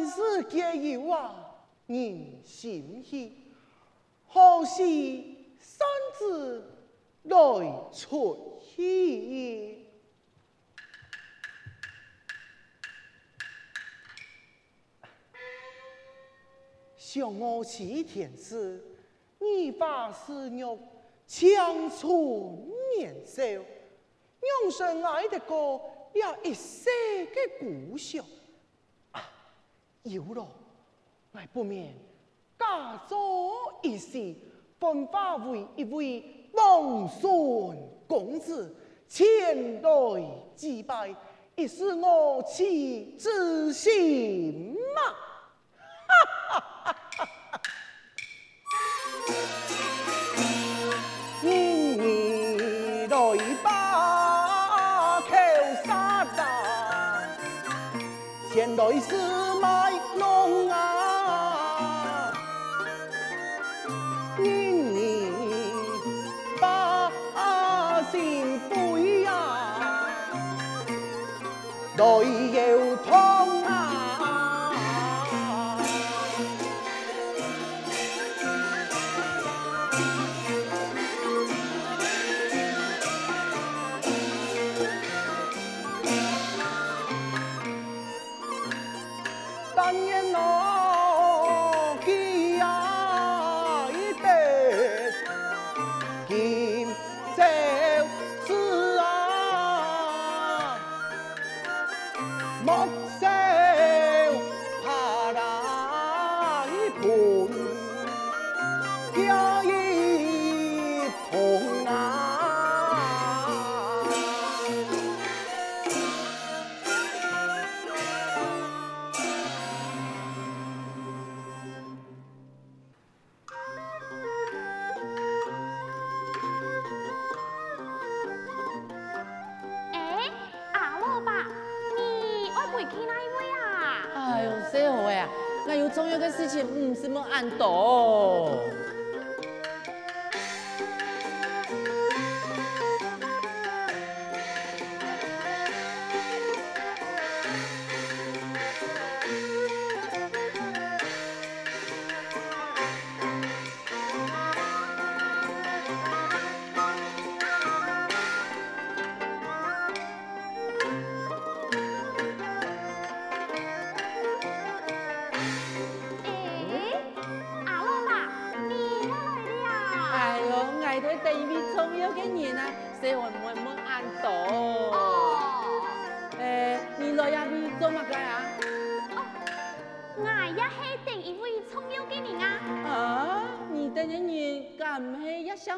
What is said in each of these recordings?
万事皆有啊，人心稀，何时三子来出气？想我齐天师，你把事肉强出年少，永生爱的歌了一世的故乡。有了，我不免假作一时，分化为一位王孙公子前来祭拜，亦是我妻之心嘛。哈哈哈哈因你来把口杀大，前来是。Như 去哪里啊？哎呦，小虎啊，那有重要的事情，唔是么按道。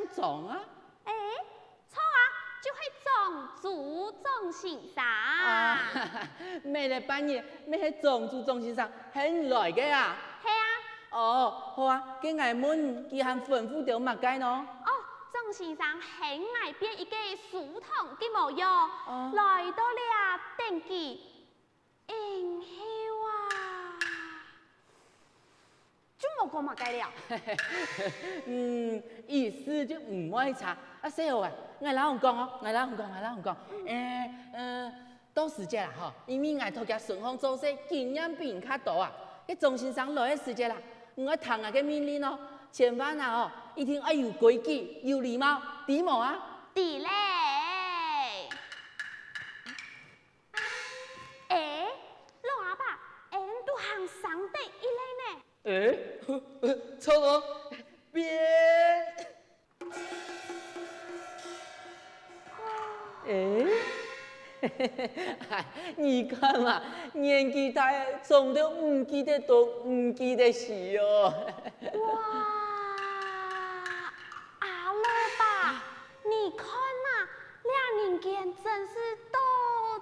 相撞啊？诶，错啊，就系庄主庄先生。啊，咩嚟半夜？咩系庄主庄先生？系来嘅啊？系啊。哦，好啊，给我问，佢还吩咐到乜嘅呢？庄先生喺外边一个书堂嘅模样，啊、来到了登记就冇讲乜计了。嗯，意思就唔会差。啊，细号啊，我老公讲哦，我老公讲，我老公讲，诶、嗯，嗯，到时间啦，吼，因为外头家顺风做事经验比人较多啊，啲庄先生来嘅时间啦，我听下个命令咯。千万啊！哦，一定要有规矩、有礼貌，知冇啊？知咧。诶，老阿爸，俺都行上得一类呢。哎，错哦，别。哎，你看嘛，年纪大，总都唔记得东，唔记得西哦。哇！你看嘛，两人间真是多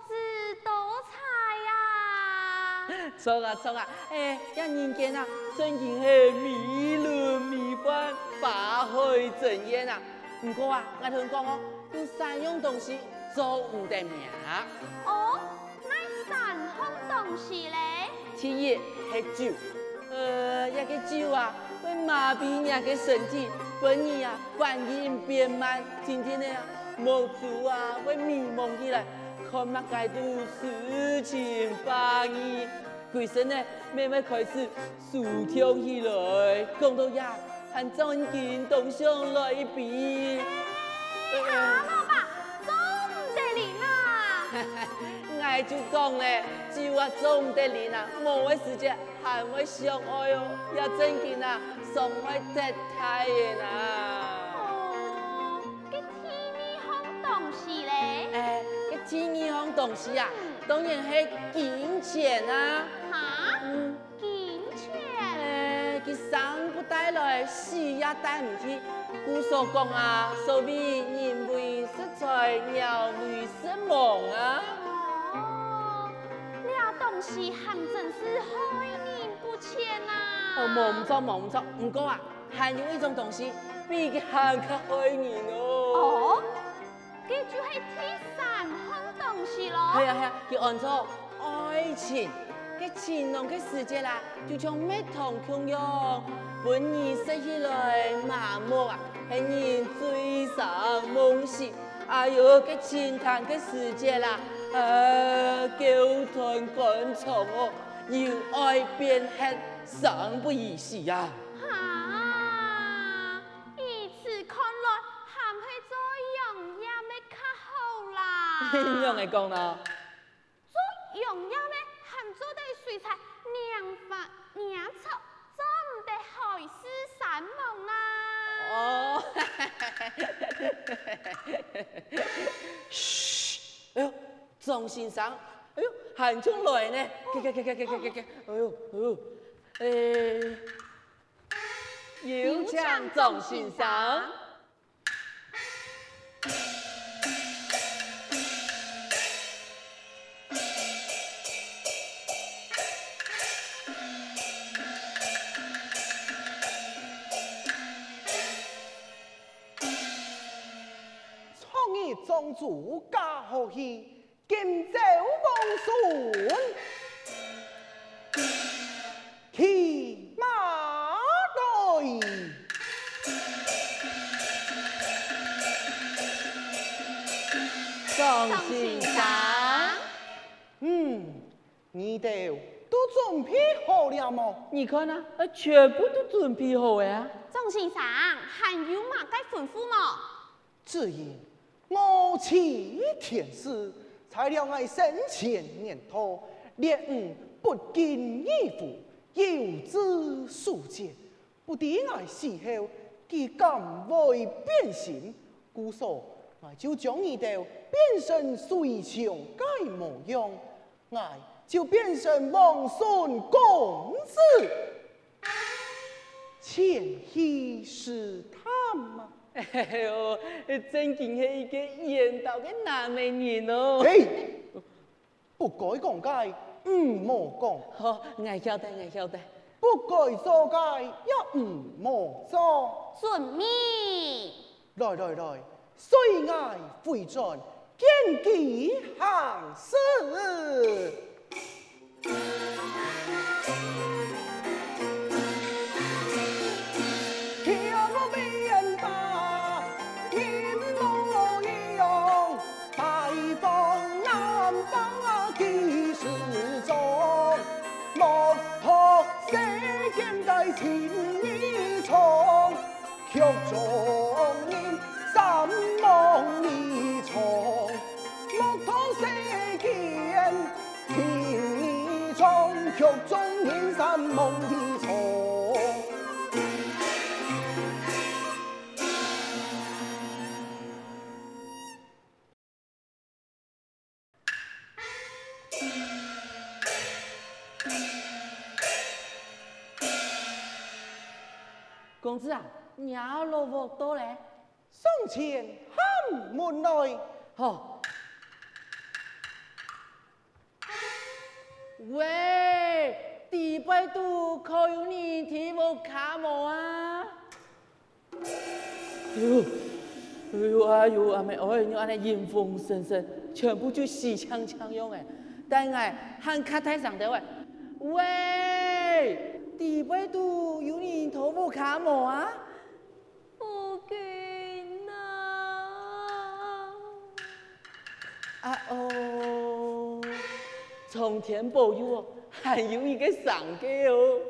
姿多彩呀！错啊错啊，哎，呀人间啊，真系系美轮美奂，花开正艳啊！不过啊，我同你讲哦，有三样东西做唔得名。哦，那三样东西嘞？第一系酒，呃，一个酒啊会麻痹人的身体，本你啊反应变慢，今天呢啊冇酒啊会迷茫起来，看乜嘢都事情反应，鬼神呢慢慢开始舒畅起来，讲到呀还真见动上来一比。啊，老爸，做唔得灵啊！我就讲咧，酒啊做唔得灵啊，某位时节还会相爱哦，也真见啊，上会得太嘅啦。哦，这第二样东西嘞？哎，这第二样东西啊，当然是金钱啊。哈？嗯，金钱？哎，佢生不带来，死也带唔去。古所讲啊，所谓人为食财，鸟为食亡啊。哦，那东西还真是害人不浅啊。哦，冇唔错，冇唔错，唔过啊，还有一种东西比佢还较害人哦。哦，这就是第三样东西咯。系啊系啊，叫按照爱情，嘅情浓嘅世界啦，就像蜜糖同样，本意食起来麻木啊，系人最上梦醒。哎呦，嘅情谈嘅世界啦，呃，纠团官场哦，由爱变恨，生不如死呀。怎样的讲呢？最重要呢，含做的水菜，两发两草，真得海誓山盟啊！哦，嘘，哎呦，张先生，哎呦，喊出来呢，给给给给给给给，哎呦，哎呦，哎，有请张先生。创意庄主家和气，金州王孙，骑马来。庄先生，嗯，你哋都准备好了吗？你看啊，全部都准备好呀。庄先生，还有嘛该吩咐么？只因我欺天师，才了我生前年头，烈吾不敬义父，有之数节，不敌我死后，佢敢会变心，故所我就将你哋变身水墙该模样，我就变成王孙公子，前去试探吗？哎呦，真见系一个缘投嘅难美女哦！嘿，不该讲解，唔莫讲。好，我晓得，我晓得。不该说解，也唔莫说。遵命。来来来，虽爱非尽，见机行事。公子啊，你要萝卜多嘞？送钱喊门内，好。喂，第八度可有你提莫卡莫啊？哟，哎呦哎呦，阿妹，哎，你安尼阴风森森，全部就死枪枪用诶。但系喊卡台上的喂，喂，地不度有人头部卡毛啊？夫君啊！啊哦，从天保佑哦，还有一个上个哦。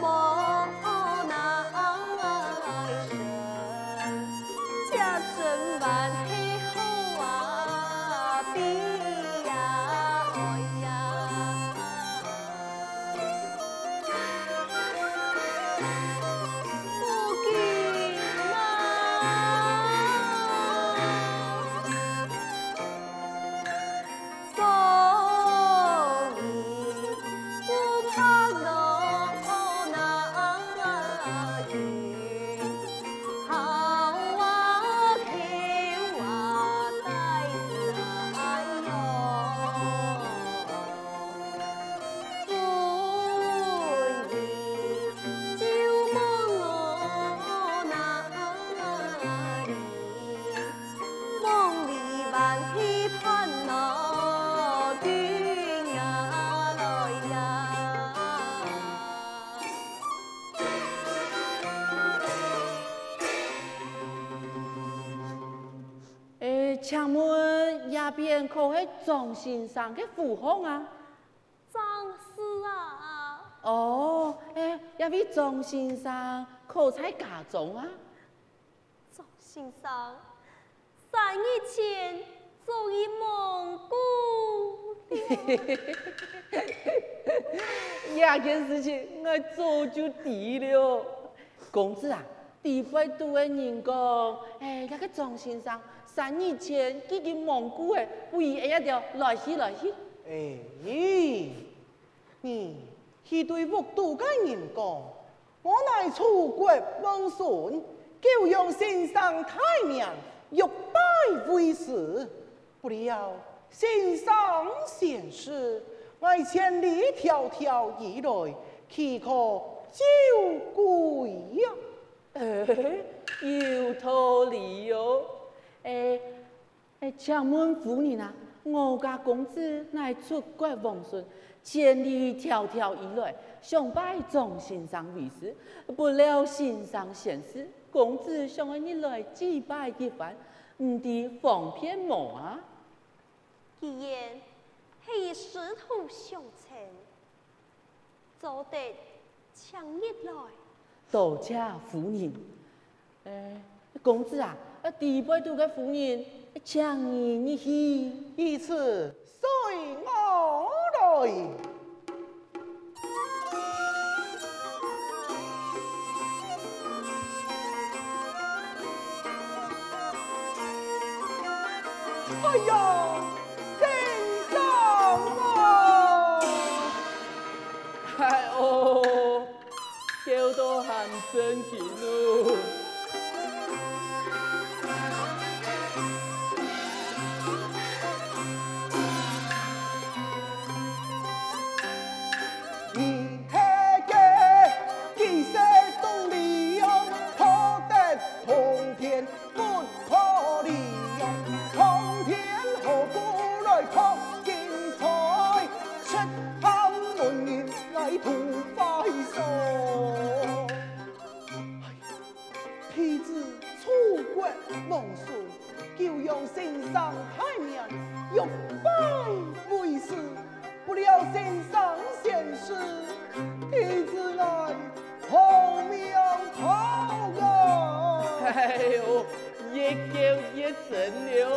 梦张先生嘅府邸啊？张氏啊！哦，哎，一位张先生可在家中啊？张先生三日前做一蒙古。呀件事情我早就知了。公子啊，地方都的人讲，诶，那个张先生。三年前，几个蒙古的，不如一条来去来去。哎，你去对木都嘅人讲，我乃楚国王孙，久仰先生太名，欲拜为师。不料先生仙逝，我千里迢迢而来，岂可久归呀？有道理哟。诶诶，请问夫人啊，我家公子乃出国王孙，千里迢迢而来，想拜众先生为师，不料先生仙逝，公子想要你来祭拜一番，唔知方便无啊？既然系师徒相称，就得请一来。多谢夫人。诶，公子啊。啊！第八度嘅夫人，将你你去，一次随我来。哎呀，先生啊！哎哦，叫到很生气咯。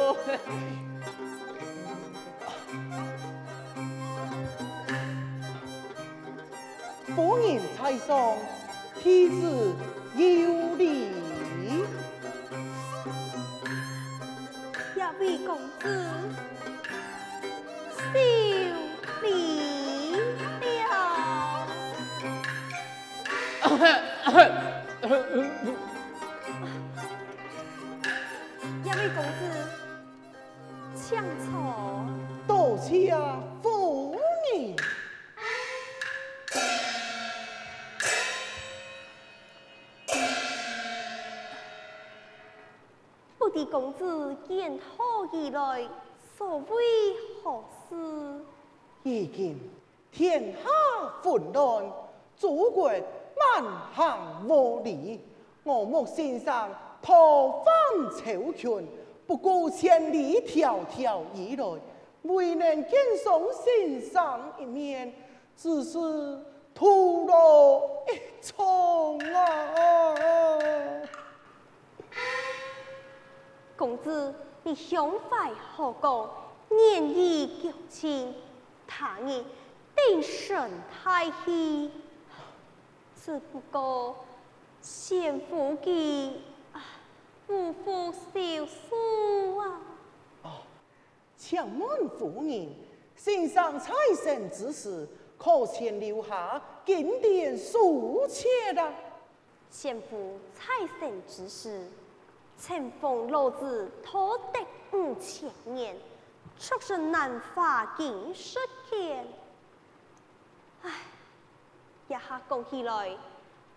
夫人在上，妻子有礼。这位公子，受礼了。不知公子见何而来，所为何事？如今天下混乱，祖国蛮行无理，我莫先生。破风朝权，不顾千里迢迢以来，未能见上先生一面，只是徒劳一场啊！公子，你胸怀何高，年已九千，他日定神太虚，只不过先夫嘅。夫妇少书啊！哦，请问夫人，先生财神之时，可曾留下经典书册啦？先夫财神之时，承封老子托得五千年，出身难发经书卷。唉，一下讲起来，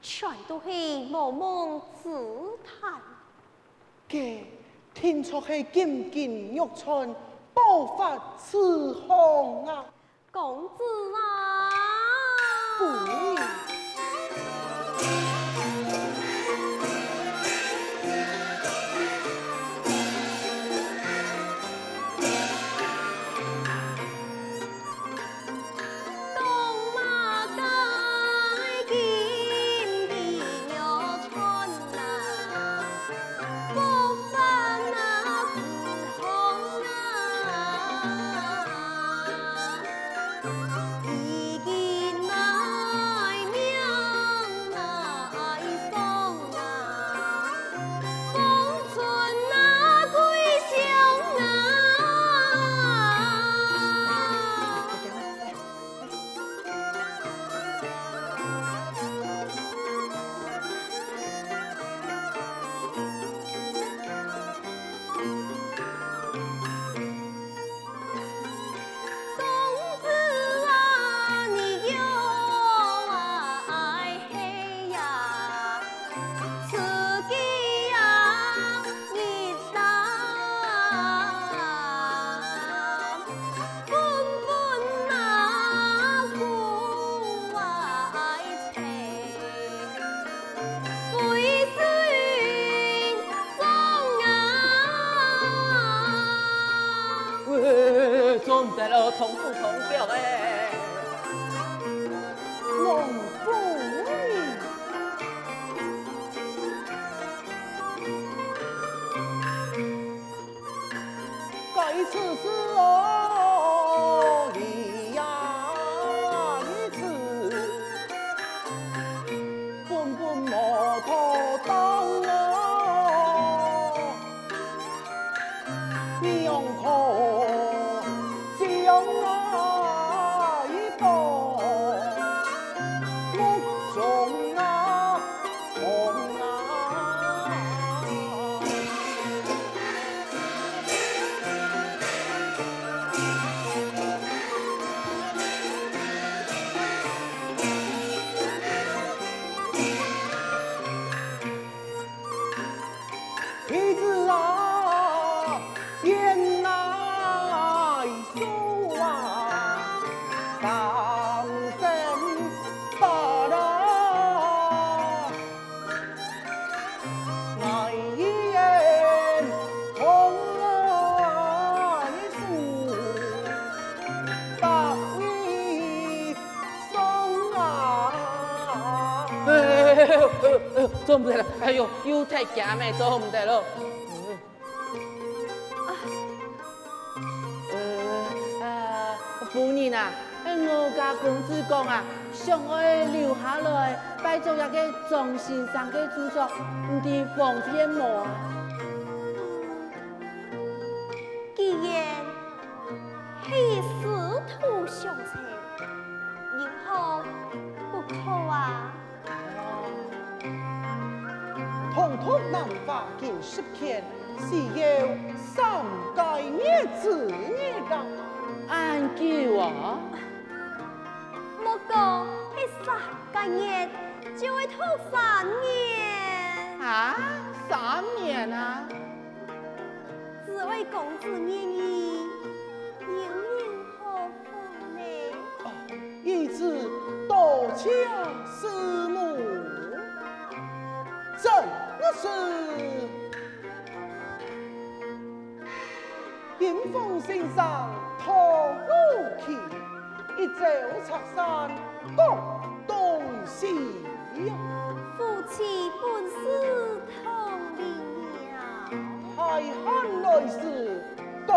全都是茫茫自叹。嘅听出是金金玉川，爆发慈航啊！公子啊！同该做唔得了，哎呦，又太假咩，做唔得了。呃，啊，夫人啊，我家公子讲啊，想爱留下来拜做一个庄先生的住所，唔知方便么？既三界孽子孽人，安叫啊？莫讲系三就会拖三年。啊，三年啊？只为公子愿意，风先生托路去，一走赤山各东西呀。夫妻本是同林鸟，海汉来时各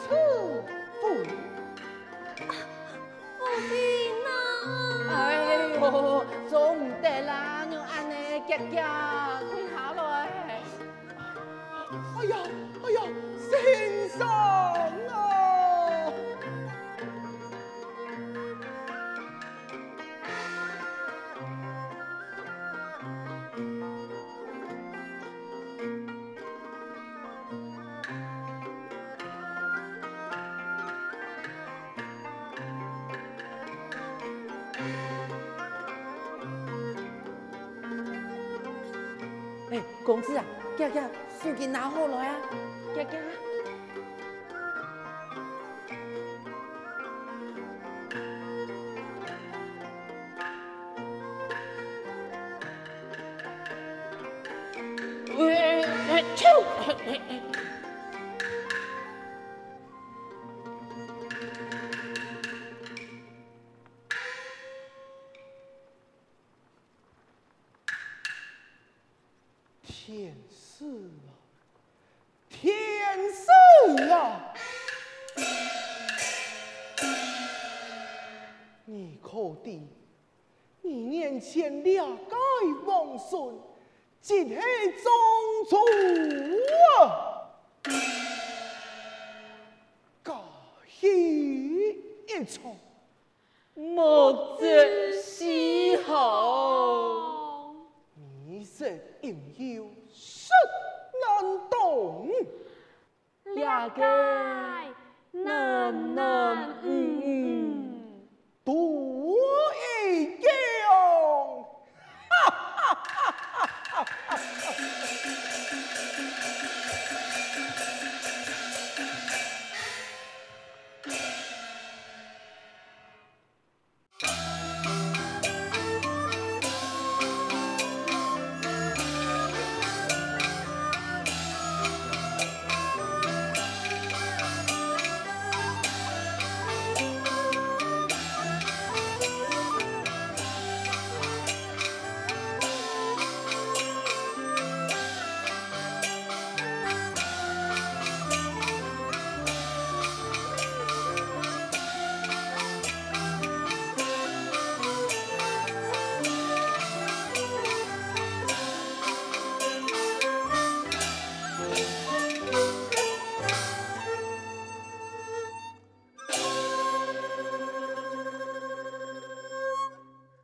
此夫。夫君啊！哎呦，做唔得啦，要安尼夹夹公子啊，夹夹，书记拿好来啊，夹夹。喂，可知你年前两届王孙，今系宗主啊！假戏一场，莫知西好。你这应有实难懂。两个能能嗯嗯。多